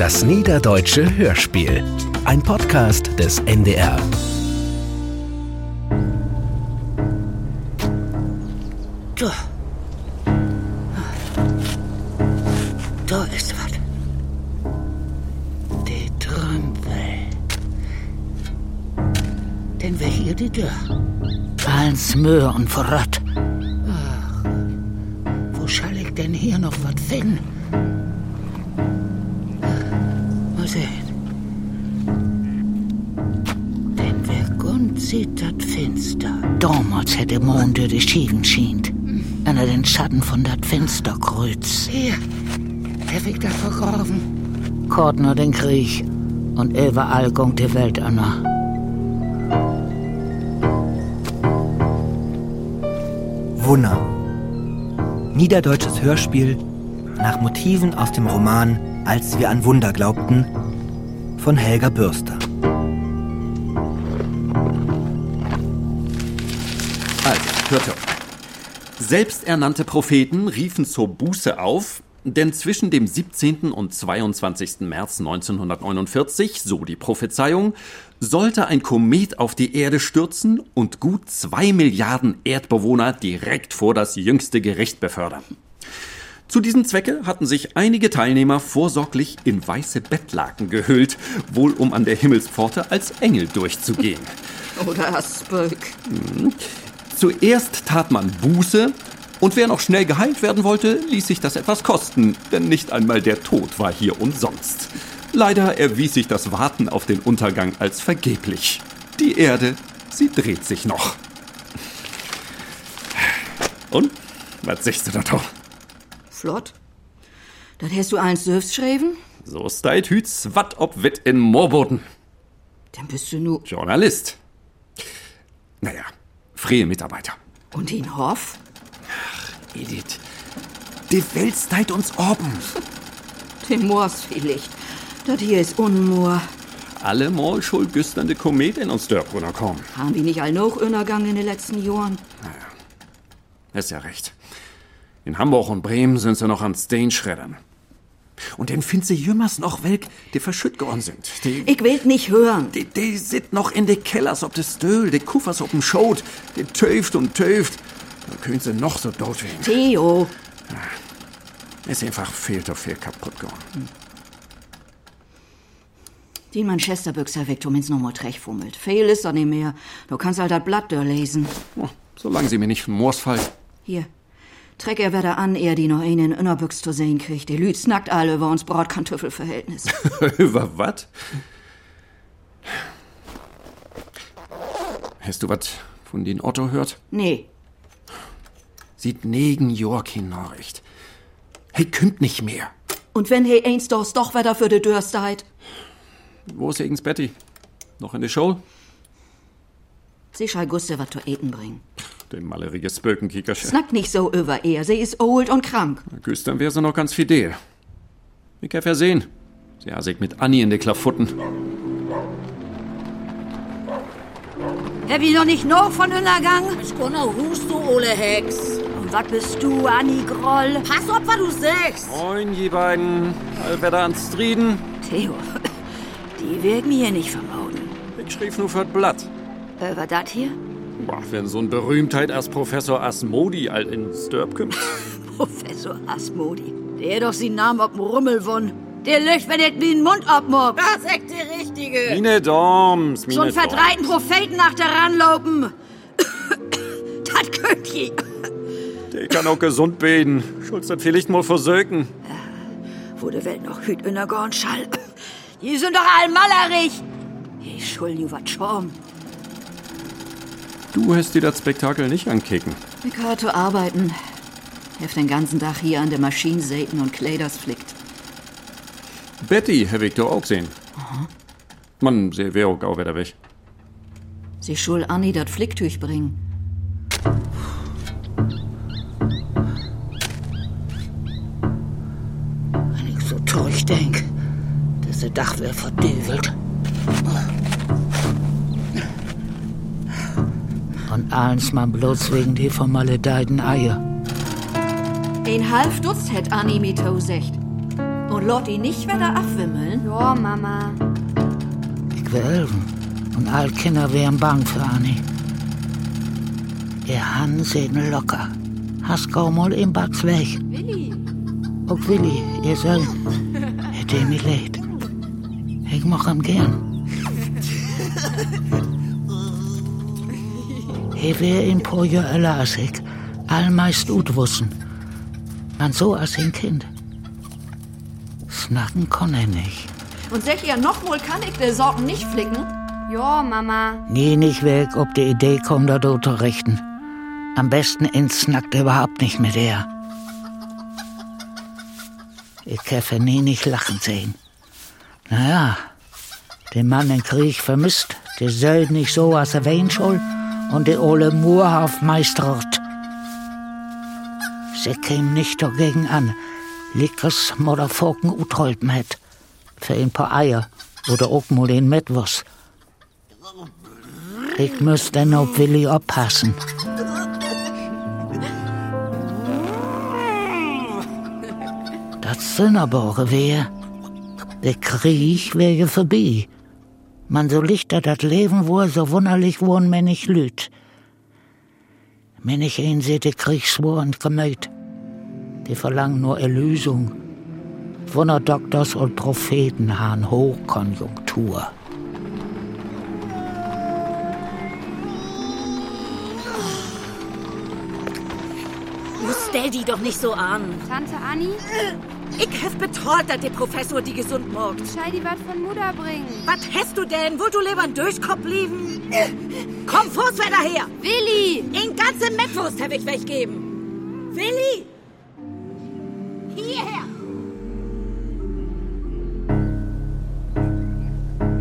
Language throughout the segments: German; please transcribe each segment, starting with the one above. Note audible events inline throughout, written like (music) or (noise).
Das Niederdeutsche Hörspiel. Ein Podcast des NDR. Da. Da ist was. Die Trümpel. Denn wer hier die Tür? Eins Möhr und Verrat. Wo schall ich denn hier noch was finden? Hätte der Mond durch die Schienen schient. Einer den Schatten von dat Fensterkreuz. Hier. Hab ich da vergraben? Kortner den Krieg und überall gongt die Welt anna. Wunner. Niederdeutsches Hörspiel nach Motiven aus dem Roman Als wir an Wunder glaubten von Helga Bürster. Selbsternannte Propheten riefen zur Buße auf, denn zwischen dem 17. und 22. März 1949, so die Prophezeiung, sollte ein Komet auf die Erde stürzen und gut zwei Milliarden Erdbewohner direkt vor das jüngste Gericht befördern. Zu diesem Zwecke hatten sich einige Teilnehmer vorsorglich in weiße Bettlaken gehüllt, wohl um an der Himmelspforte als Engel durchzugehen. Oder Aspöck. Zuerst tat man Buße, und wer noch schnell geheilt werden wollte, ließ sich das etwas kosten, denn nicht einmal der Tod war hier umsonst. Leider erwies sich das Warten auf den Untergang als vergeblich. Die Erde, sie dreht sich noch. Und? Was siehst du da doch? Flott. Das hast du eins selbst geschrieben? So steit hüts wat ob wit in Moorboden. Dann bist du nu. Journalist. Naja, freie Mitarbeiter. Und in Hoff? Edith, die Welt steit uns oben. (laughs) Den Moors vielleicht. Das hier ist Unmoor. Alle mal schuld güsternde Komet in uns Dörbrunner kommen. Haben die nicht all noch untergangen in den letzten Jahren? Ist ja recht. In Hamburg und Bremen sind sie noch an Steinschreddern. Und dann find sie jümmers noch welk, die verschütt geworden sind. Die, Ich will nicht hören. die, die sit noch in de Kellers ob de Stöhl, die Kuffers ob'm Schot, die töft und töft. Da können sie noch so dort werden. Theo, Ist einfach viel zu viel kaputt geworden. die Manchesterbüchser weg, du minst noch mal Trech fummelt. Fehl ist doch nicht mehr. Du kannst halt das Blatt da lesen. Oh, solange sie mir nicht vom Moors fallt. Hier. Treck er wieder an, er die noch einen in Innerbüchs zu sehen kriegt. Die Lüd snackt alle über uns Brotkartoffelverhältnis. (laughs) Über was? Hast du was von den Otto hört? nee, Sieht negen Jorkin Nachricht. Hey, kümmt nicht mehr. Und wenn he eins doch wieder für de Dörr seid, Wo ist Egens Betty? Noch in der Show? sie schall Guste wat zu eten bringen. Dem maleriges Spökenkickerchen. Snack nicht so über er, sie ist old und krank. Güstern wär sie noch ganz fidel. Ich hab ja sehen. Sie hat sich mit Annie in de Klafutten. Hab ich noch nicht noch von Untergang? Ich genau hust du, Ole Hex. Und was bist du, Anni Groll? Pass auf, was du sagst. Moin, die beiden. Allwetter ans Trieden. Theo, (laughs) die werden mir hier nicht vermauden. Ich schrieb nur für Blatt. Äh, was dat hier? Boah, wenn so ein Berühmtheit als Professor Asmodi all in Sturb kommt. (laughs) Professor Asmodi. Der hat doch seinen Namen auf dem Rummel won. Der löcht, wenn er mir den Mund abmockt. Das ist echt der Richtige. Mine Doms, mine So einen verdreiten Propheten nach der ranlopen. (coughs) das könnt ihr. Der kann auch gesund beten. Schulz das vielleicht mal versöken. Wo der Welt noch hüt in der Gorn schall. (coughs) Die sind doch all mallerig. Ich schuld ju wat Schorm. Du hast dir das Spektakel nicht ankicken. Zu arbeiten. Heft den ganzen Tag hier an der Maschine säten und Kleiders flickt. Betty ich doch auch gesehen. Mann, sie wär auch wieder weg. Sie schul Anni dat Flicktüch bringen. Wenn ich so durch denk, dass der Dach wär verdübelt. Und eins mal bloß wegen die vermaledeiten Eier. Ein halb Dutz hätt Anni mit secht. Und lot ihn nicht wieder abwimmeln. Ja, Mama. Ich will helfen. Und all Kinder wären bang für Anni. Ihr Han sehen locker. Hast kaum mal im Batz weg. Willi. Auch Willi, ihr Sohn. (laughs) Hätte ihr mich leid. Ich mach ihn gern. He wär in Jahre las ich. Allmeist ut wussen. Man so als ein Kind. Snacken kann er nicht. Und sag ihr, nochmal kann ich de Sorgen nicht flicken? Ja, Mama. Geh nicht weg, ob die Idee kommt, da zu richten. Am besten ins Nackt überhaupt nicht mit er. Ich käfe nie nicht lachen sehen. Naja, den Mann im Krieg vermisst, der soll nicht so, als er weinen soll, und der ole Murhaft meistert. Sie käm nicht dagegen an, Lickers oder Forken utholpen hätt. Für ein paar Eier oder auch mal den Metwurst. Ich muss dann auf Willi aufpassen. Das Sünnerborge wär. Der Krieg wäre vorbei. Man so lichter das Leben wohl so wunderlich wohn mir nicht lüt. Wenn ich ihn sehe, der Kriegswur und Gemüt, die verlangen nur Erlösung. Wunderdoktors und Propheten haben Hochkonjunktur. Du stell die doch nicht so an. Tante Anni, Ich hef betreut, dass der Professor die gesund morgt. schei die wat von Mutter bringen. Was hast du denn? Wollt du lieber einen Durchkopf blieben? Komm, Fußwetter her! Willi! In ganze Mettwurst hab ich weggeben. Willi! Hierher!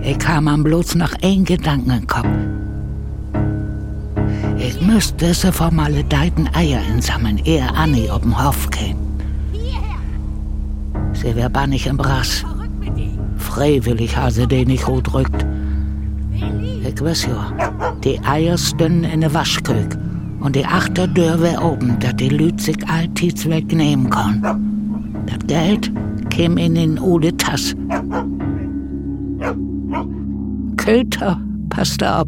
Ich kam am bloß nach ein Gedanken in den Kopf. Ich müsste diese vermaledeiten Eier insammeln, ehe Annie auf den Hof käme. Sie wär bannig im Brass. Freiwillig ha sie den nicht gut rückt. Ich weiß ja, die Eier stünden in der Waschkök und die Achterdür wär oben, dat die Lüt sich alltids wegnehmen kann. Das Geld käm in den Ode Tass. Köter, passt auf,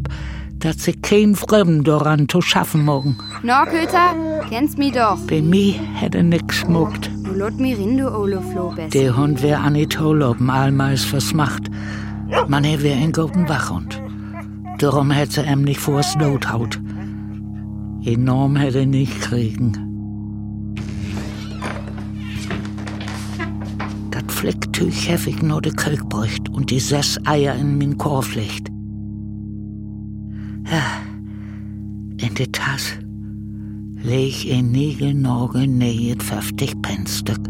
dass sie kein Fremden daran zu schaffen mogen. No, Köter, kennst mi doch. Bei mir hätte nix schmuckt. Du lot mi rin, du Ole Flobes. Der Hund wär an die Tolopen allmeist versmacht. Man er wär ein guten Wachhund. Darum hätte sie ihm nicht vors Not haut. Enorm hätte er nicht kriegen. Das Flecktüch heftig nur de Kölk bräucht und die sechs Eier in min Korb legt. Ja, in de Tasse leg ein Nägelnagel nähet fünfzig Pennstück.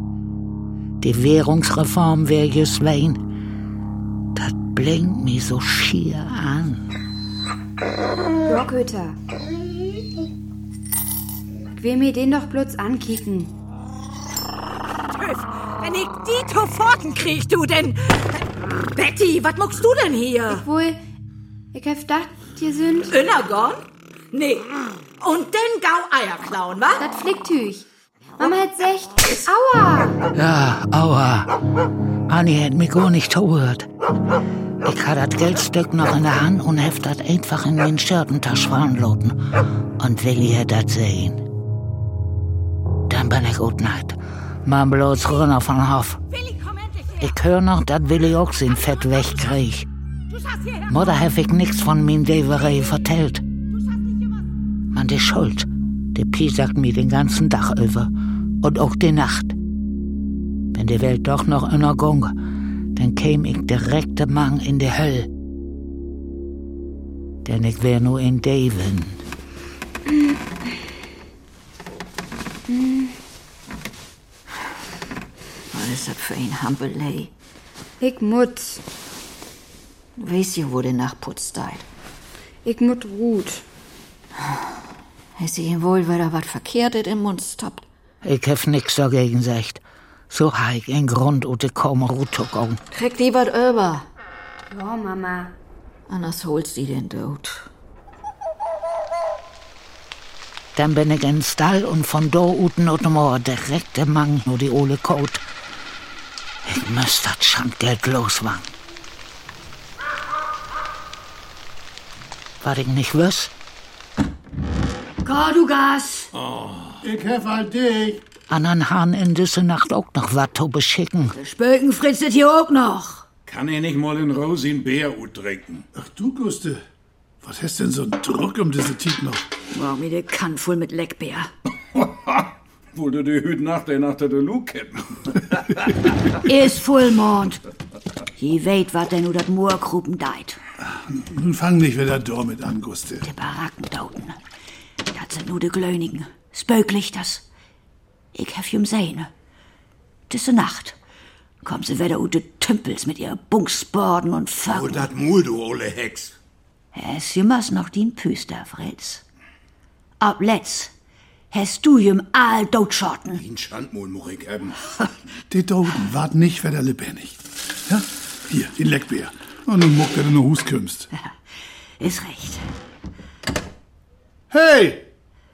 Die Währungsreform wär just wein. Das blinkt mi so schier an. Köter. Ich will mir den doch bloß ankicken. Wenn ich die Toforten krieg, du denn... Betty, was muckst du denn hier? Wohl, ich hab gedacht, ihr sind Innergorn? Nee. Und den Gau Eier klauen, wa? das Flicktüch. Mama hat secht. Aua! Ja, aua. Anni hätt mich gar nicht gehört. Ich hatte das Geldstück noch in der Hand und heft das einfach in mein Schirtentasch veranloten. Und Willi hätt das sehen. Dann bin ich gut nacht. Man bloß runter von Hof. Ich hör noch, dass Willi auch sein Fett wegkrieg. Du schaffst hierher. Mutter hef ich nix von min Deverei vertellt. Man, die Schuld, die Pi sagt mir den ganzen Tag über. Und auch die Nacht. Wenn die Welt doch noch unterging, dann käm ich direkt Mang in die Höll. Denn ich wär nur in Daven. Was ist das für ein Hampelei? Ich mut. Weiß ihr, wo der nachputzt deit? Ich mut ruht. Ist ihm wohl, weil er was Verkehrtes im Mund stoppt? Ich hef nix dagegen sagt. So ha ich en Grund, ute kaum Rutukung. Krieg die was über. Ja, Mama. Anders holst die den Tod. Dann bin ich in Stall und von do uten ut Moor direkt im Mang nur die ole Kot. Ich müsste das Schandgeld loswagen. Was ich nicht wüs? Cordugas! Ich hef halt dich. Anderen Hahn in diese Nacht auch noch was zu beschicken. Spöken fritzet hier auch noch. Kann ich nicht mal in Rosi einen Bär trinken? Ach du, Guste. Was hast denn so einen Druck um diese Tiet noch? Wow, mir der Kann voll mit Leckbär. (laughs) Wohl du die Hüt nach der Nacht der Luke hätten. (laughs) Ist Vollmond. Je weit, wat denn u dat Moorgruben deit. Nun fang nicht wieder damit an, Guste. Die Baracken dauten. Sind nur de Glönigen. Spöklichters. Ich hef jum sehne. Disse Nacht. Kommen sie wieder ut de Tümpels mit ihr Bunksborden und Oh, Föcken. dat Mul, du ole Hex. Es jemals noch din Püster, Fritz. Ab letzt hast du jüm all dotschotten. In Schandmul muss ich haben. (laughs) Die Doden wart nicht wieder lebendig. Ja? Hier, den Leckbär. Und nun muckt er, wenn du Hus kümmst. (laughs) Ist recht. Hey!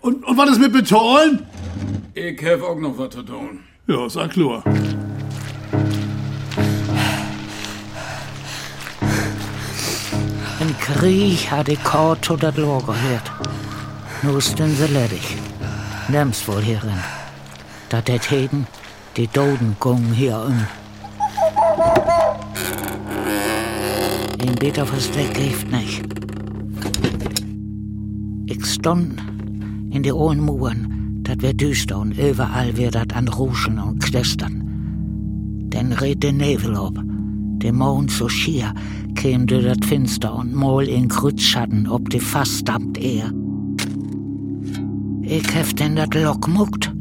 Und, und was ist mit Beton? Ich hab auch noch was zu tun. Ja, sag klar. Im Krieg hat ich kaum zu dat Lohr gehört. Nu sind sie ledig. Nimm's wohl hierin. Dat det heden, die Doden gungen hier um. Ein beter Versteck hilft nicht. Ich stund in die hohen Muren, dat wär düster und überall wär dat an Ruschen und Knistern. Dann red der Nebel ob. Der Mond so schier käm durch dat Finster und mal in Krützschatten ob die fastdampft er. Ich hef denn dat Lock muckt,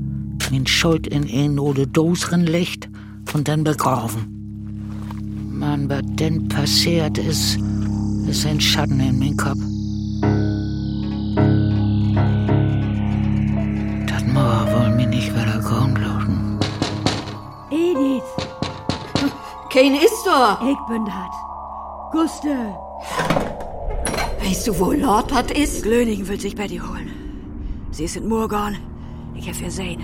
min Schuld in een oder doseren Licht und dann begraben. Man, was denn passiert ist, ist ein Schatten in mein Kopf. Kein ist da. ich bin dat. Guste, Weißt du, wo Lord hat ist? Glöningen will sich bei dir holen. Sie ist in Murgon. Ich hef ihr sehen.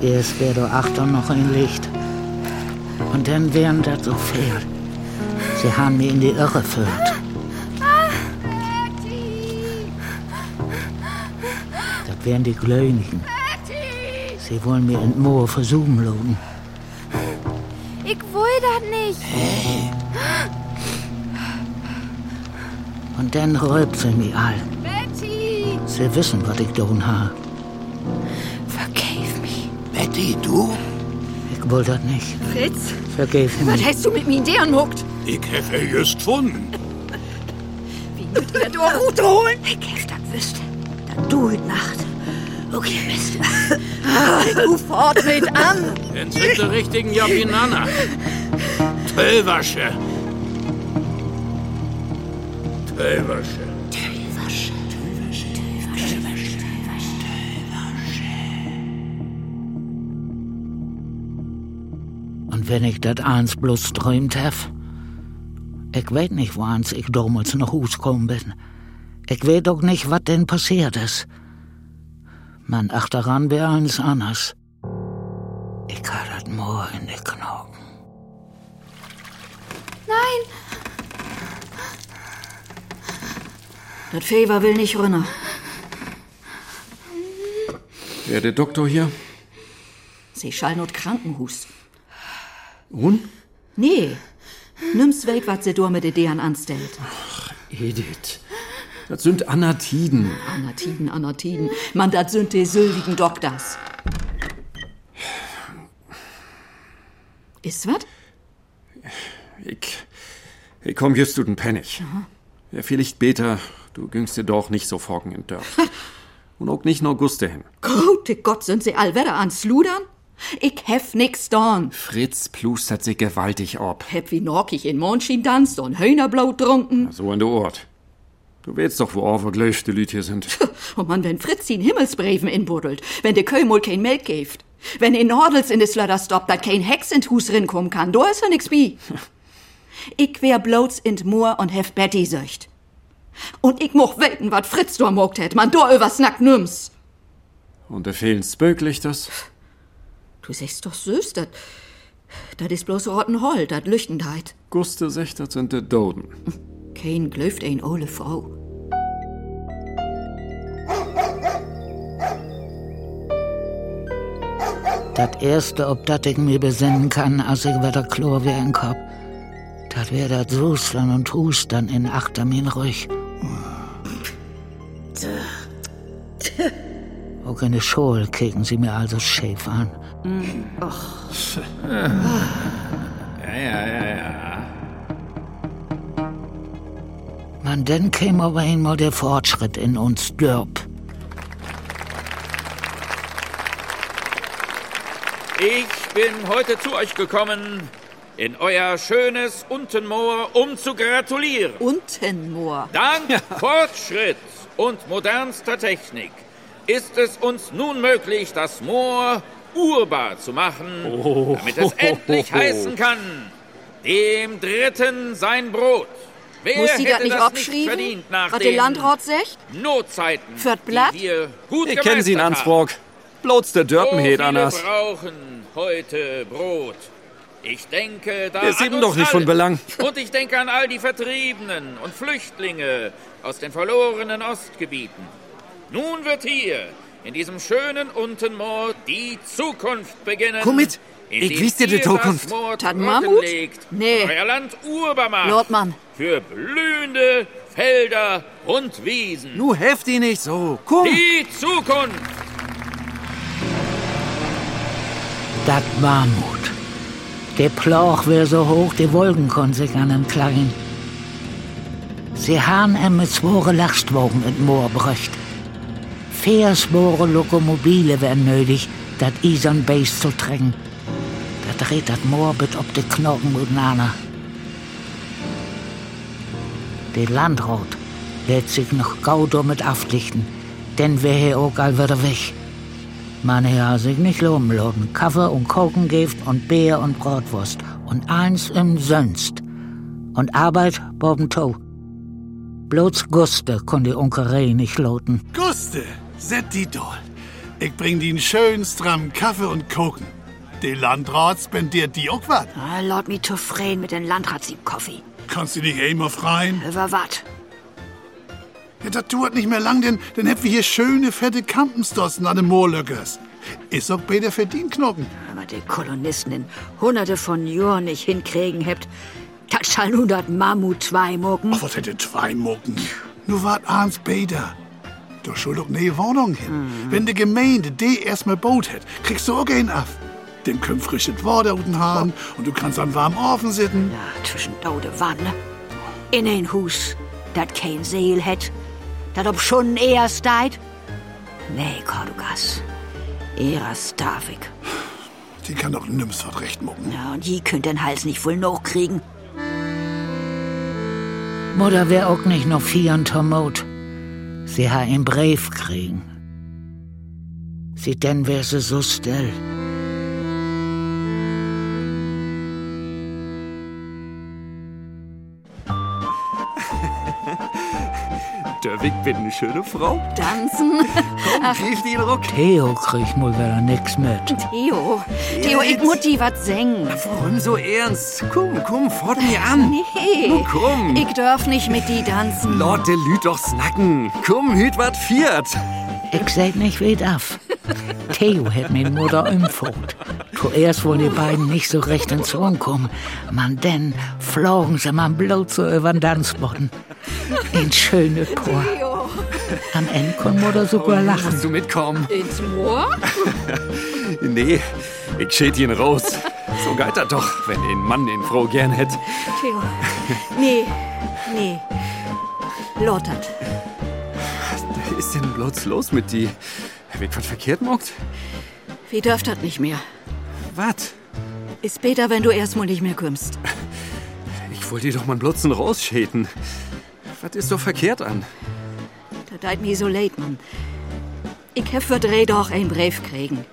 Erst wär du Achtung noch ein Licht. Und dann wären das so viel. Sie haben mir in die Irre führt. Wären die Glönigen. Sie wollen mir in Moor versuchen lassen. Ich will das nicht. Und dann räubt sie mich all. Betty! Sie wissen, was ich tun habe. Vergave mich. Betty, du? Ich will das nicht. Fritz, was mich. hast du mit mir in deren muckt? Ich er just gefunden. Wie mit mir durch Rute holen? Ich hef das wüsste. Dat du heut Nacht. Okay, Mist. Ich ruf fort mit an. Sind die richtigen Jobinanna. Tölwasche. Tölwasche. Und wenn ich das eins bloß träumt hef, ich weet nicht, woans ich damals nach Hus gekommen bin. Ich weet auch nicht, was denn passiert ist. Man, ach, daran wär eins anders. Ich hab das Moor in die Knochen. Nein, Das Fever will nicht runter. Wer der Doktor hier? Sie schallnot Krankenhus. Und? Nee. Nimm's weg, was sie da mit den Deren anstellt. Edith. Das sind Anatiden. Anatiden, Anatiden. Man, das sind die sylvigen Doktors. Ist wat? Ich, ich komm just zu den Pennig. Ja, vielleicht später, du güngst dir doch nicht so forken in Dörf. Und auch nicht nur Guste hin. Gute Gott, sind sie allwetter an Sludern? Ich hef nix dorn. Fritz plustert sich gewaltig ab. Hab wie Norkig in Mondschien tanzt und Hühnerblau trunken. So in der Ort. Du weißt doch, wo overglöschte Lüt hier sind. Und man, wenn Fritz ihn Himmelsbreven inbuddelt, wenn de Kömol kein Melk gibt, wenn in Nordels in de Slöder stoppt, dat kein Hex in Hus rinkommen kann, do is ja nix bi. (laughs) ich wär bloß in Moor und hef Betty söcht. Und ich moch weten, wat Fritz da mogt hätt, man da übersnackt nüms. Und da fehlen Spöklichters? Du sagst doch süß, dat, dat is bloß roten Hol, dat Lüchtendheit. Guste sagt, dat sind de Doden. (laughs) Kein glöft ein ole Frau. Das erste, ob dat ich mir besinnen kann, als ich wieder klar wie ein Kopf, dat wär dat Suslan und Hustern in achter min Rüch. Auch in der Schule kicken sie mir also schäf an. (laughs) Ja, ja, ja, ja. Man, dann käme aber einmal der Fortschritt in uns Dörp. Ich bin heute zu euch gekommen, in euer schönes Untenmoor, um zu gratulieren. Untenmoor. Dank Fortschritt und modernster Technik ist es uns nun möglich, das Moor urbar zu machen, Oh. damit es endlich heißen kann, dem Dritten sein Brot. Wer Muss nicht das nicht nach Was den der Landrat sagt? Notzeiten, Fürt Blatt? die wir gut Ich kenne sie in? Ansbrock. Bloß der So Dörpenhed viele anders. brauchen heute Brot. Ich denke da eben uns doch nicht von. Belang. Und ich denke an all die Vertriebenen und Flüchtlinge aus den verlorenen Ostgebieten. Nun wird hier, in diesem schönen Untenmoor, die Zukunft beginnen. Komm mit. Ich wies dir die Zukunft. Tan Mammut? Nee. Euer Land urbar macht. Lordmann. Für blühende Felder und Wiesen. Nu helft die nicht so. Komm. Die Zukunft. Dat Mammut. Der Plauch wär so hoch, die Wolken konn sich an ihm klein. Sie han em mit zwore Lastwagen in Moor bröcht. Versbore Lokomobile wären nötig, dat Isern Base zu drängen. Dreht dat Moor bit ob de Knochen miteinander. Der Landrat lädt sich noch gaudo mit aflichten, denn wär hier auch all wieder weg. Man Herr sich nicht loben loben. Kaffee und Kokengift und Bier und Bratwurst. Und eins im Sönst. Und Arbeit boben to. Bloß Guste kon die Unkerei nicht loten. Guste, set die doll. Ich bring die schön stramm Kaffee und Koken. Der Landrat spendiert die auch wat. Ah, Lord me zufrieden mit den Landratssieb-Kaffee. Kannst du dich einmal freien? Über wat? Ja, das dauert nicht mehr lang, denn dann hätten wir hier schöne, fette Kampensdossen an den Moorlöckers. Ist auch bei der Verdienknochen. Aber die Kolonisten in hunderte von Jahren nicht hinkriegen hebt, das schall nun dat Mammut zwei mucken. Ach, was hätte zwei Mucken? Nur wart abends Bäder. Du schuld auch ne Wohnung hin. Wenn die Gemeinde die erstmal baut hätt, kriegst du auch einen ab. Dem können frisches Wasser unten haben und du kannst an warmen Ofen sitzen. Ja, zwischen daude Wanne. In ein Hus, dat kein Seel het, dat ob schon eher steit. Nee, Cordugas. Eras darf ich. Die kann doch nimm's was recht mucken. Ja, und die könnt den Hals nicht wohl noch kriegen. Mutter wär auch nicht noch vier und Tomot. Sie ha einen Brief kriegen. Sie denn wär sie so still. Der Weg bin eine schöne Frau. Tanzen? (laughs) Griff die in den Ruck. Theo kriegt mal wieder nix mit. Theo, Theo, ich muss die wat singen. Warum so ernst? Komm, komm, fordere mir an. Nee, Nu komm. ich darf nicht mit die tanzen. Lord, der Lüd doch snacken. Komm, hüt wat viert. Ich seid nicht wie darf. Theo hätt mir Mutter umfot. Zuerst wollen die beiden nicht so recht ins Ohren kommen. Man, denn flogen sie man bloß so über den Tanzboden. Ein schöne Chor. Am Ende kann Mutter sogar lachen. Kannst du mitkommen? ins Moor? (laughs) Nee, ich schät ihn raus. So geht das doch, wenn ein Mann den Frau gern hätt. Theo, nee, nee. Lothert, Was ist denn bloß los mit die? Wird was verkehrt mockt? wie dürft das nicht mehr? Was? Ist besser, wenn du erstmal nicht mehr kommst. Ich wollte dir doch mal bloßen rausschäten. Was ist doch verkehrt an? Das deit mir so leid, Mann. Ich hab für Dreh doch ein Brief kriegen.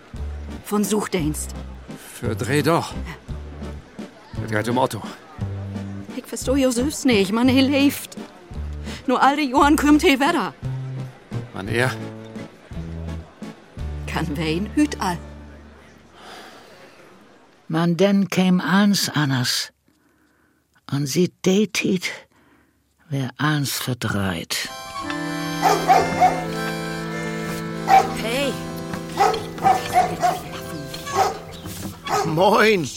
Von Suchdienst. Für Dreh doch. Das geht um Otto. Ich verstehe ja selbst nicht, Mann, er lebt. Nur all die Jahren kommt he wieder. Wann er? Kann wen hüt all. Man denn käm eins anders. Und sie datet, wer eins verdreit. Hey, Moin.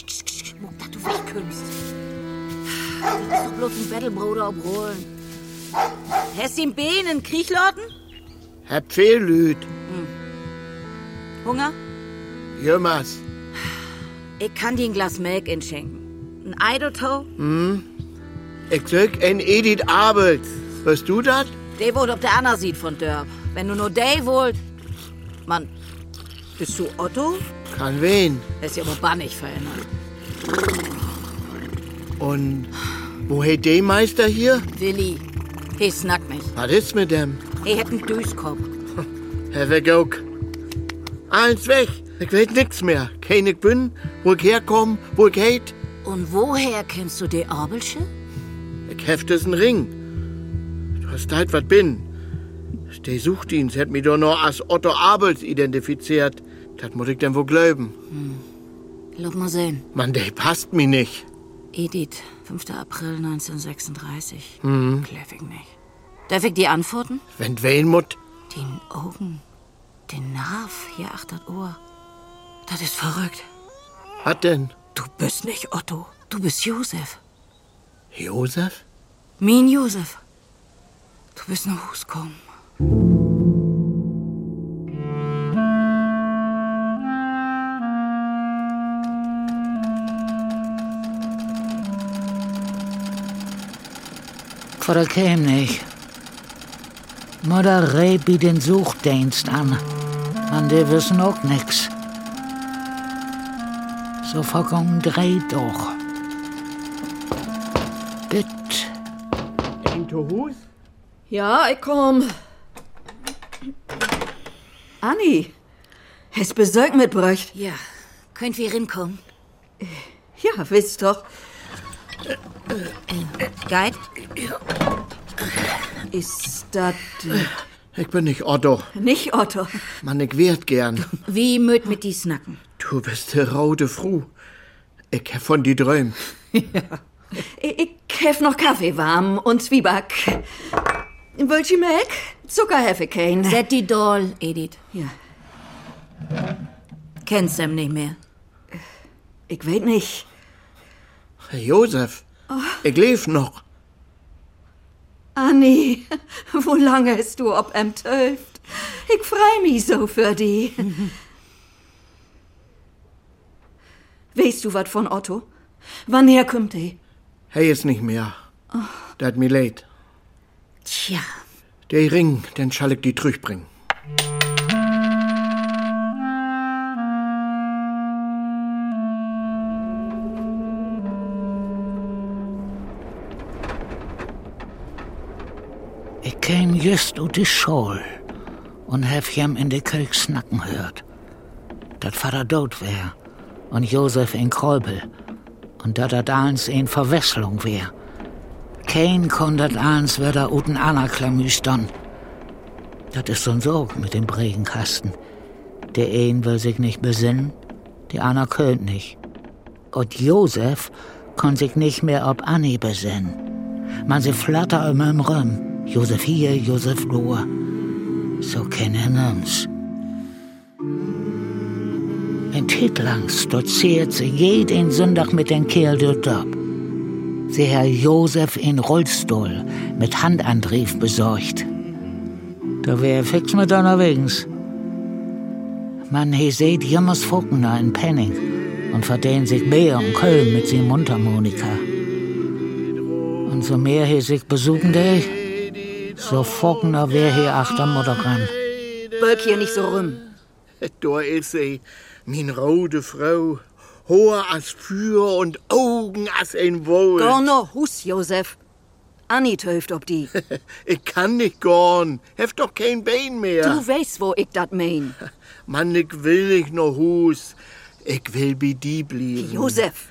muck, dass du wegkommst. Ist doch bloß ein Bettelbruder abholen. Hast du im Bein in Kriechlauten? Hab viel Lüd. Hunger? Jümmers. Ich kann dir ein Glas Milch inschenken. Ein Eidoto? Hm? Ich sög ein Edith Abels. Hörst du dat? Der wohnt ob der Anna sieht von Dörp. Wenn du nur der wollt. Mann, bist du Otto? Kann wen? Das ist ja aber bannig verändert. Und wo he de Meister hier? Willi, he snackt mich. Was ist mit dem? He hat einen Düskopf. (laughs) Herr Wegok. Eins weg. Ich weiß nix mehr. Kein ich bin, wo ich herkomm, wo ich heit. Und woher kennst du die Abelsche? Ich heft es Ring. Du hast halt wat bin. Der Suchdienst hat mich doch noch als Otto Abels identifiziert. Das muss ich denn wohl glauben. Lass mal sehen. Mann, der passt mir nicht. Edith, 5. April 1936. Mhm. Glaub ich nicht. Darf ich die antworten? Wenn wen mut, Den Augen, den Nerv hier achter Ohr. Das ist verrückt. hat denn? Du bist nicht Otto. Du bist Josef. Josef? Mein Josef. Du bist nach Hus gekommen. Vor der käm nicht. Mutter wie den Suchdienst an. Man, die wissen auch nix. So vollkommen dreht doch. Bitt. In Hus? Ja, ich komm. Anni, hast Besuch mitbracht? Ja, könnt wir rinkommen? Ja, wisst doch. Guide? Ist das Ich bin nicht Otto. nicht Otto? Mann, ich werd gern. Wie möt mit die snacken? Du bist die rote Fru. Ich hab von die träumt. Ich, ich hef noch Kaffee warm und Zwieback. Wollt ihr Milch? Zucker hef ich kein. Set die Doll, Edith. Ja. Kennst ihm nicht mehr. Ich weet nicht. Josef, ich leb noch. Anni, (laughs) wo lange ist du ob em töft? Ich freu mich so für die. (laughs) weißt du wat von Otto? Wann her kommt er? Hey, ist nicht mehr. Dat mir leid. Tja, Der Ring, den schall ich die bringen. Käm just ut die Schol und hef jem in de Kölk snacken hört. Dat Vater tot wär und Josef in Kräubel und dat dat eins in Verwesselung wär. Kein kon dat eins wär uten Anna klamüstern. Dat is so'n Sorg mit dem Bregenkasten. Der een will sich nicht besinnen, die Anna könnt nicht. Und Josef kon sich nicht mehr ob Anni besinnen. Man sie flatter immer im Rum. Josef hier, Josef Lohr. So kennen uns. Ein Tit lang stolziert sie jeden Sonntag mit den Kerl dort ab. Sie Herr Josef in Rollstuhl mit Handantrieb besorgt. Da wär fix mit unterwegs. Man he seht jemmers Fuckner in Penning und verdient sich mehr um Köln mit sie Mundharmonika. Und so mehr he sich besuchen de, so Fuckner wär hier achter Mutter dran. Bölk hier nicht so rum. Da ist sie, min rote Frau. Hoher als Für und Augen als ein Wohl. Gorno Hus, Josef. Anni töft ob die. (laughs) Ich kann nicht gorn. Heft doch kein Bein mehr. Du weißt, wo ich dat mein. (laughs) Mann, ich will nicht noch Hus. Ich will bei die blieben. Josef.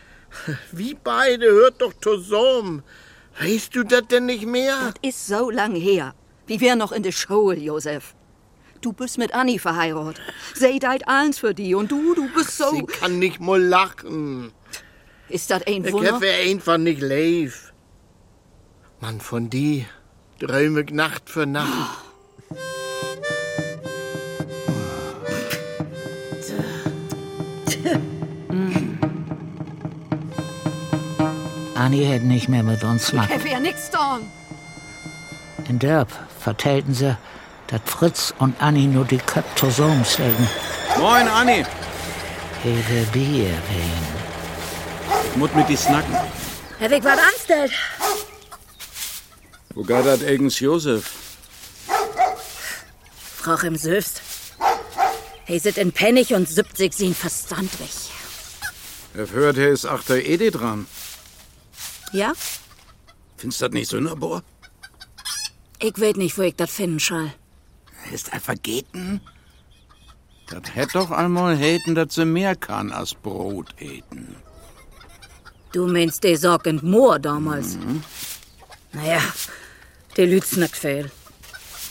(laughs) Wie beide hört doch zusammen. Weißt du das denn nicht mehr? Das ist so lang her. Wie wir noch in der Schule, Josef. Du bist mit Annie verheiratet. Sie deit eins für die und du, du bist so. Sie kann nicht mal lachen. Ist das ein Ich Wunder? habe einfach nicht leif. Mann, von die träume ich Nacht für Nacht. Annie hätte nicht mehr mit uns Ich lachen. habe ja nix getan. In Dörp vertellten sie, dass Fritz und Annie nur die Köpfe zusammenstecken. Moin, Anni. Ewe Bier wen. Ich muss mit die snacken. Herr Weg, was anstellt? Wo geht dat eigens Josef? Frau im Söfst. He sit in Pennig und 70 sin verstandlich. Er hört, er ist achter Ede dran. Ja? Findest das nicht sonderbar? Ich weet nicht, wo ich das finden soll. Ist er vergeten? Das hätt doch einmal häten, dass sie mehr kann als Brot häten. Du meinst de Sorg und Moor damals. Naja, de lüt's nicht viel.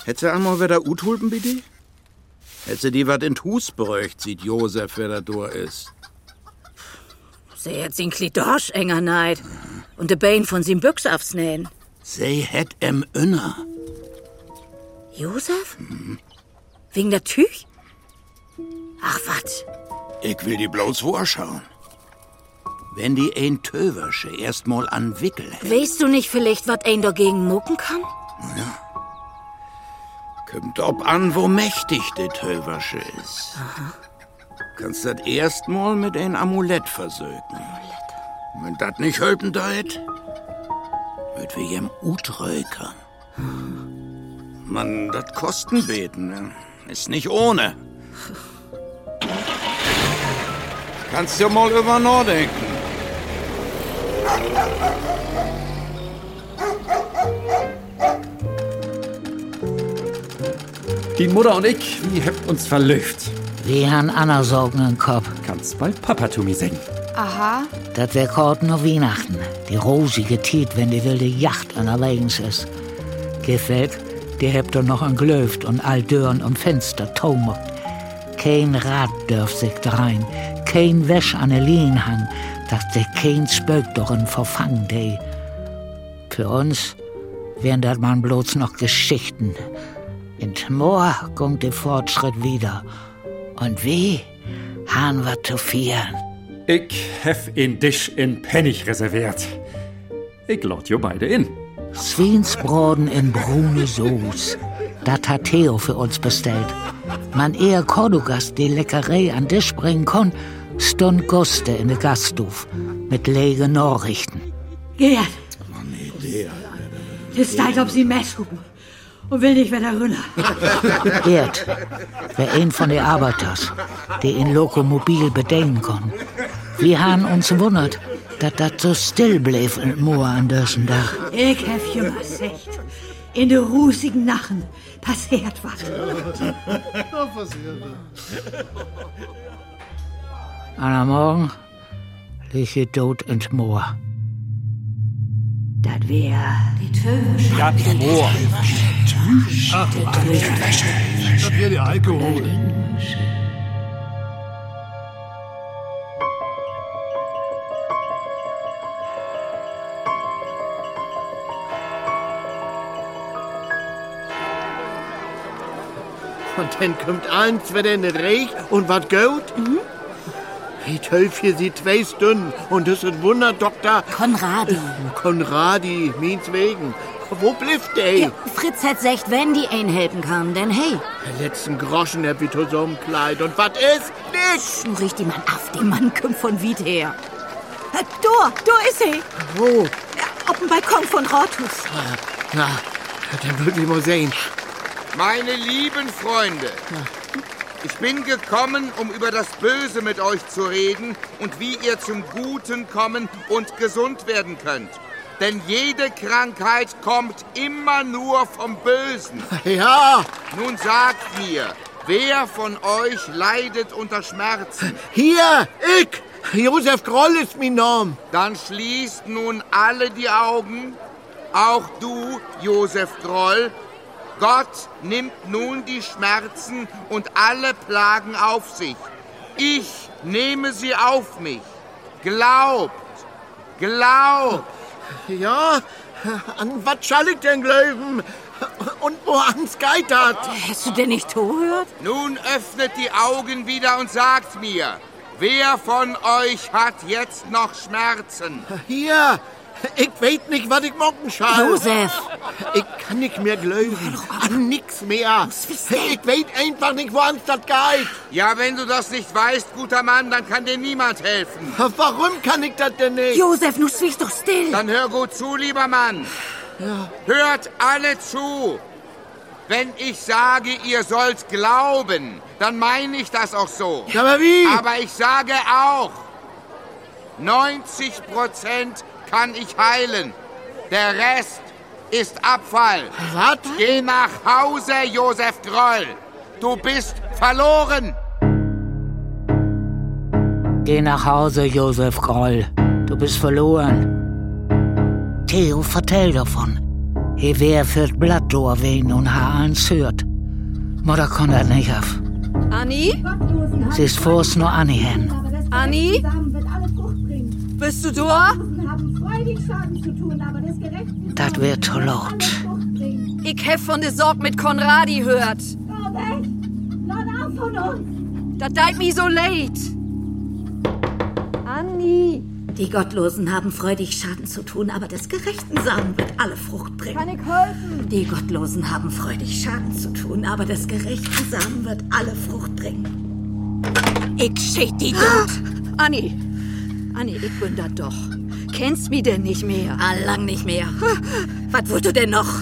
Hätt sie einmal wieder Uthulpen, bitte? Hätt sie die wat in Hus bräucht, sieht Josef, wer da durch ist. Sie hat sin Klidorsch enger neid. Und de Bein von sin Büchs aufsnähen. Sie hätt em Inner. Josef? Wegen der Tüch? Ach, wat? Ich will die bloß vorschauen. Wenn die ein Töversche erst mal an Wickel hätt, Weißt du nicht vielleicht, wat ein dagegen mucken kann? kommt ob an, wo mächtig der Töversche ist. Kannst das erst mal mit ein Amulett versögen. Wenn das nicht helfen deit, wird wir jem utrökern. Man, das Kosten beten, ne? ist nicht ohne. Kannst ja mal über nachdenken. Die Mutter und ich, wir habt uns verlöft. Wir han Anna Sorgen im Kopf. Kannst bald Papa zu mir singen. Aha. Das wär kort nur Weihnachten. Die rosige Tiet, wenn die wilde Yacht unterwegs ist. Gefällt, die habt doch noch ein Glöft und all Dörren um Fenster taumert. Kein Rad dürft sich drein, kein Wäsch an der Lien hang, dass der kein Spök doch in Verfang de. Für uns wären das man bloß noch Geschichten. In Moor kommt der Fortschritt wieder. Und wie han wir zu vieren? Ich hef in dich in Pennig reserviert. Ich lad jo beide in. Zwiensbroden in brune Soße. Das hat Theo für uns bestellt. Man eher Kordogast die Leckerei an Tisch bringen kon, stund Guste in de Gaststuf mit lege Norrichten. Gerd. Das ist, als ob sie Mess hupen. Und will nicht wieder runter. (laughs) Gerd, wär ein von den Arbeiters, die in Lokomobil bedienen kon. Wir han uns wundert, dass dat so still blieb in Moor an dessen Dach. Ich hab schon mal gesagt. In de rußigen Nachen passiert was. An am Morgen lieg ich tot ins Moor. Das wär. Die Töwisch. Ja, Moor. Das wäre der Alkohol. Und dann kommt eins wieder in den Reich und wat gut? Mhm. Die Tölfje sieht zwei Stunden und das ist Wunder, Doktor. Konradi. Konradi, meins wegen. Wo blifft der? Ja, Fritz hat gesagt, wenn die einen helfen kann, denn hey. Der letzten Groschen hab ich zusammenkleid. Und was ist? Nix! Nun riecht die Mann auf, der Mann kommt von weit her. Äh, Da, da ist sie. Wo? Auf dem Balkon von Rathaus. Na, dann würde ich mal sehen. Meine lieben Freunde, ich bin gekommen, um über das Böse mit euch zu reden und wie ihr zum Guten kommen und gesund werden könnt. Denn jede Krankheit kommt immer nur vom Bösen. Ja. Nun sagt mir, wer von euch leidet unter Schmerzen? Hier, ich! Josef Groll ist mein Name. Dann schließt nun alle die Augen Auch du, Josef Groll. Gott nimmt nun die Schmerzen und alle Plagen auf sich. Ich nehme sie auf mich. Glaubt, glaubt. Ja, an was soll ich denn glauben? Und wo ans geht das? Hast du denn nicht gehört? Nun öffnet die Augen wieder und sagt mir, wer von euch hat jetzt noch Schmerzen? Hier, ich weiß nicht, was ich machen soll. Josef! Ich kann nicht mehr glauben. An nix mehr. Ich weiß einfach nicht, wo ans das geht. Ja, wenn du das nicht weißt, guter Mann, dann kann dir niemand helfen. Warum kann ich das denn nicht? Josef, nu schwiegst doch still. Dann hör gut zu, lieber Mann. Ja. Hört alle zu. Wenn ich sage, ihr sollt glauben, dann meine ich das auch so. Ja, aber wie? Aber ich sage auch, 90 Prozent kann ich heilen. Der Rest ist Abfall. Was? Geh nach Hause, Josef Groll. Du bist verloren. Geh nach Hause, Josef Groll. Du bist verloren. Theo, vertell davon. Hier wär fürs Blatt durchwehen und ha eins hört. Mutter kann das nicht auf. Anni? Sie ist vor's nur Anni hin. Anni? Bist du da? Das wird laut. Ich hab von der Sorg mit Konradi hört. Das deit mi so leid. Anni. Die Gottlosen haben freudig Schaden zu tun, aber des gerechten Samen wird alle Frucht bringen. Kann ich helfen? Die Gottlosen haben freudig Schaden zu tun, aber des gerechten Samen wird alle Frucht bringen. Ich schick die tot. Anni. Anni, ich bin da doch. Kennst mi denn nicht mehr? Ah, lang nicht mehr. Was wollt du denn noch?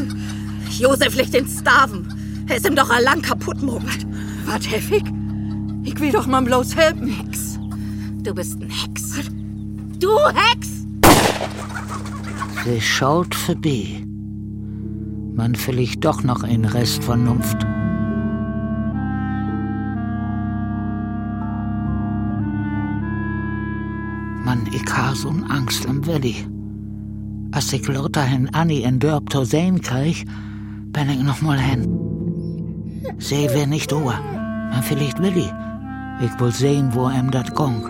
Josef liegt in Staven. Er ist ihm doch allang kaputt mogelt. Was, Heffig? Ich will doch mal bloß helfen. Hex. Du bist ein Hex. Du Hex! Sie schaut vorbei. Man vielleicht doch noch ein Rest Vernunft. Ha so'n Angst im Willi. Als ich lauter hin Anni in Dörp zu sehen krieg, bin ich noch mal hin. Sie wär nicht da, man vielleicht Willi. Ich will sehen, wo ihm dat gong.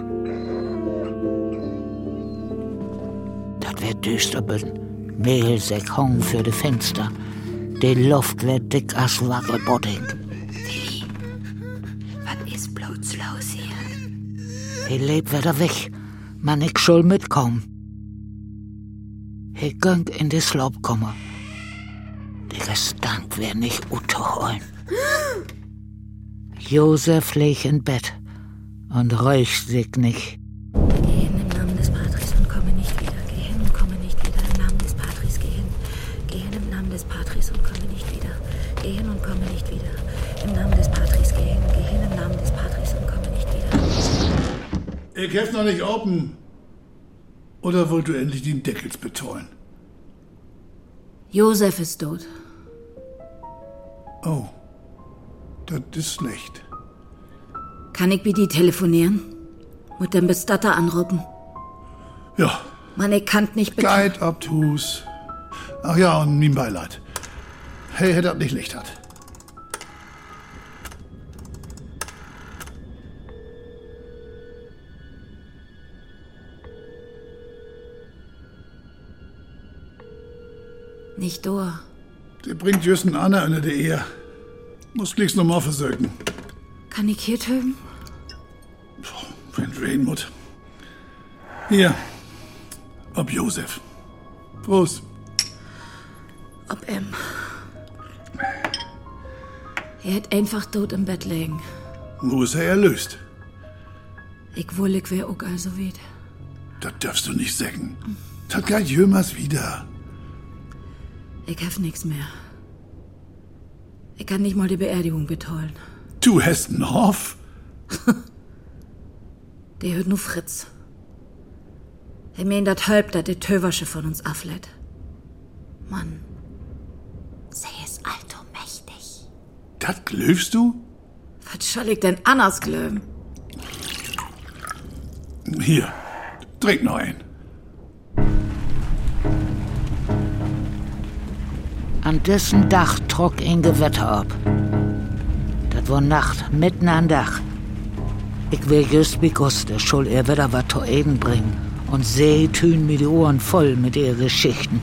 Dat wär düster bin. Mehlsäck hong für de Fenster. Die Luft wär dick as Wackelbodding. Was ist bloß los hier? Ich leb wieder weg. Man, ich soll mitkommen. Ich gang in die Slob komme. Der Gestank wär nicht unterholen. Josef leg in Bett und räucht sich nicht. Ich helf noch nicht open. Oder wollt du endlich den Deckels betreuen? Josef ist tot. Oh, das ist schlecht. Kann ich mit die telefonieren? Mit dem Bestatter anrufen? Ja, Man, ich kann nicht bet- Guide obtus. Ach ja, und mein Beileid. Hey, hätte das nicht Licht hat. Nicht da. Der bringt Jüssen Anna in der Ehe. Muss gleich noch mal versögen. Kann ich hier töten? Wenn Rain muss. Hier. Ob Josef. Prost. Ob em. Er hat einfach tot im Bett liegen. Wo ist er erlöst? Ich wohl, ich wär auch also wieder. Das darfst du nicht sagen. Das geht jemals wieder. Ich hab nix mehr. Ich kann nicht mal die Beerdigung betollen. Du hast einen Hoff? (laughs) Der hört nur Fritz. Er meint dat halb, dat der Töversche von uns aflet. Mann. Sie ist alt und mächtig. Das glöfst du? Was soll ich denn anders glöben? Hier. Trink noch ein. An dessen Dach trock ein Gewitter ab. Das war Nacht, mitten an Dach. Ich will just wie Guste, schul er wieder was zu Eden bringen. Und sie tun mir die Ohren voll mit ihren Geschichten.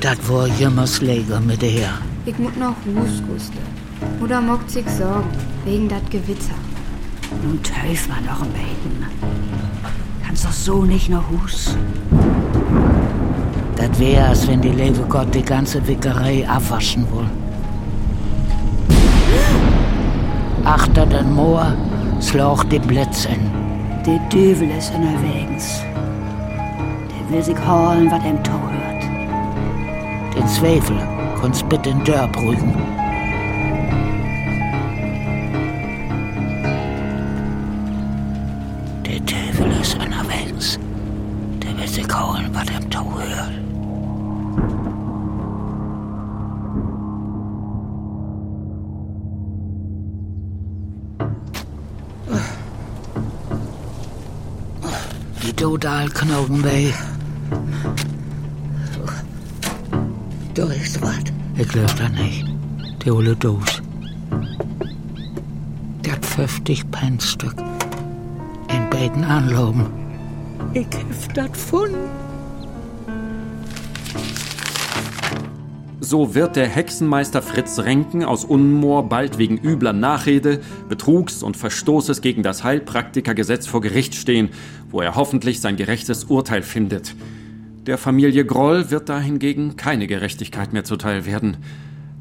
das war jemals Leger mit der. Ich muss noch Hus, Guste. Oder mockt sich Sorgen, wegen dat Gewitter. Nun teuf man noch ein Beten. Kannst doch so nicht noch Hus. Das wär, als wenn die liebe Gott die ganze Wickerei abwaschen will. Achter den Moor sloch die Blitz in. Der Düvel ist unterwegs. Der will sich holen, was ihm to hört. Den Zweifel kannst bitte in Dörr brügen. Der Teufel ist unterwegs. Der will sich holen, was ihm to hört. Die total Knochen weh. Du ist was? Ich glaub da nicht. Die olle Dose. Der hat 50 Pennstück. In beiden Anloben. Ich hef das gefunden. So wird der Hexenmeister Fritz Renken aus Unmoor bald wegen übler Nachrede, Betrugs und Verstoßes gegen das Heilpraktikergesetz vor Gericht stehen, wo er hoffentlich sein gerechtes Urteil findet. Der Familie Groll wird da hingegen keine Gerechtigkeit mehr zuteil werden.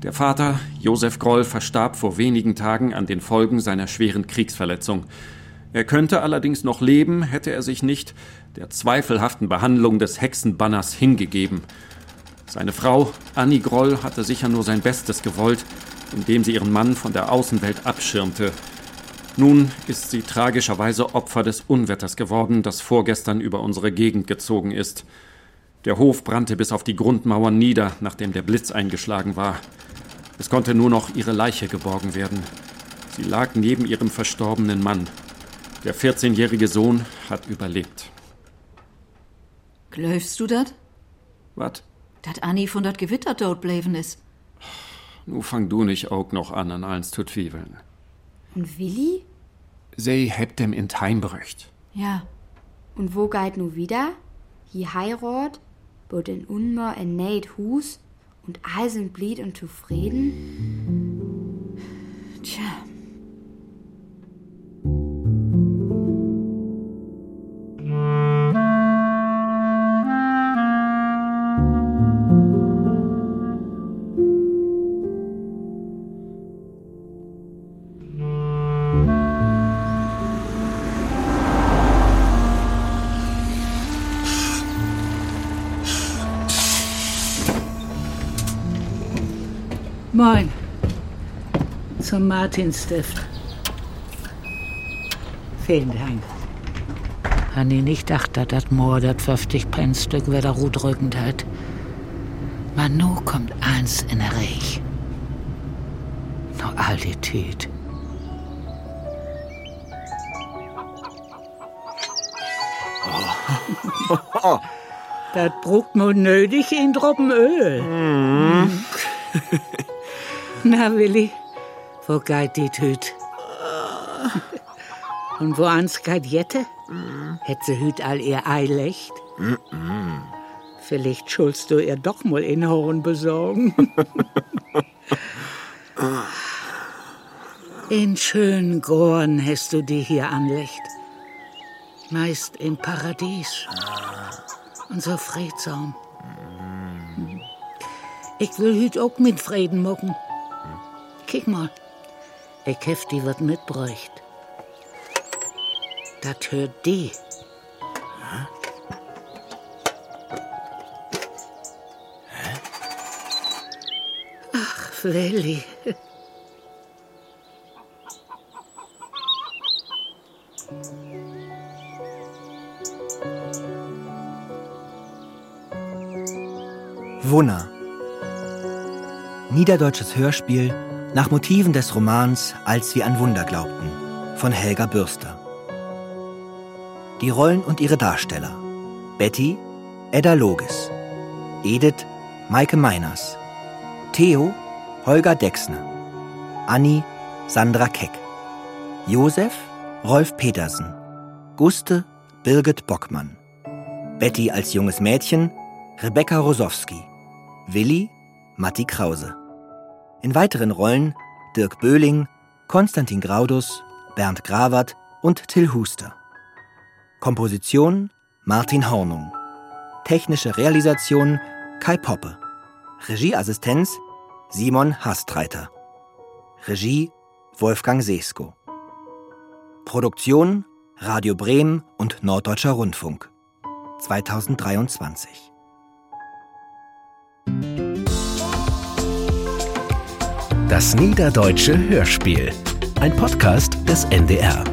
Der Vater, Josef Groll, verstarb vor wenigen Tagen an den Folgen seiner schweren Kriegsverletzung. Er könnte allerdings noch leben, hätte er sich nicht der zweifelhaften Behandlung des Hexenbanners hingegeben. Seine Frau, Annie Groll, hatte sicher nur sein Bestes gewollt, indem sie ihren Mann von der Außenwelt abschirmte. Nun ist sie tragischerweise Opfer des Unwetters geworden, das vorgestern über unsere Gegend gezogen ist. Der Hof brannte bis auf die Grundmauern nieder, nachdem der Blitz eingeschlagen war. Es konnte nur noch ihre Leiche geborgen werden. Sie lag neben ihrem verstorbenen Mann. Der 14-jährige Sohn hat überlebt. Glaubst du dat? Was? Dat Annie von dat Gewitter tot bleiben ist. Nu fang du nicht auch noch an, an eins zu zwiefeln. Und Willi? Sie hebt dem in Heimbrücht. Ja. Und wo geht nu wieder? Hier heirat, bot in Unmer en neid Hus und all sind blied und zufrieden? Tja. Zum Martinstift. Vielen Dank. Han ich nicht gedacht, dass das Moor das 50 Pennstück wieder gut rückend hat. Man nu kommt eins in der Reich. No all die Tüt. (laughs) Das brucht nur nötig in Droppen Öl. Mhm. (laughs) Na, Willi, wo geht die Tüt? Und wo ans geht Jette? Hätt sie hüt all ihr Eilecht? Vielleicht schulst du ihr doch mal in Horn besorgen. (laughs) in schönen Gorn hast du die hier anlecht. Meist in Paradies. Und so friedsam. Ich will hüt auch mit Frieden mucken. Kick mal. Ich hef die wat mitbräucht. Dat hört die. Ach, Willi. Wunna. Niederdeutsches Hörspiel nach Motiven des Romans Als wir an Wunder glaubten von Helga Bürster. Die Rollen und ihre Darsteller. Betty, Edda Logis. Edith, Maike Meiners. Theo Holger Dexner. Anni Sandra Keck. Josef Rolf Petersen. Guste Birgit Bockmann. Betty als junges Mädchen Rebecca Rosowski. Willi Matti Krause. In weiteren Rollen Dirk Böhling, Konstantin Graudus, Bernd Grawert und Till Huster. Komposition Martin Hornung. Technische Realisation Kai Poppe. Regieassistenz Simon Hastreiter. Regie Wolfgang Sesko. Produktion Radio Bremen und Norddeutscher Rundfunk 2023. Das Niederdeutsche Hörspiel. Ein Podcast des NDR.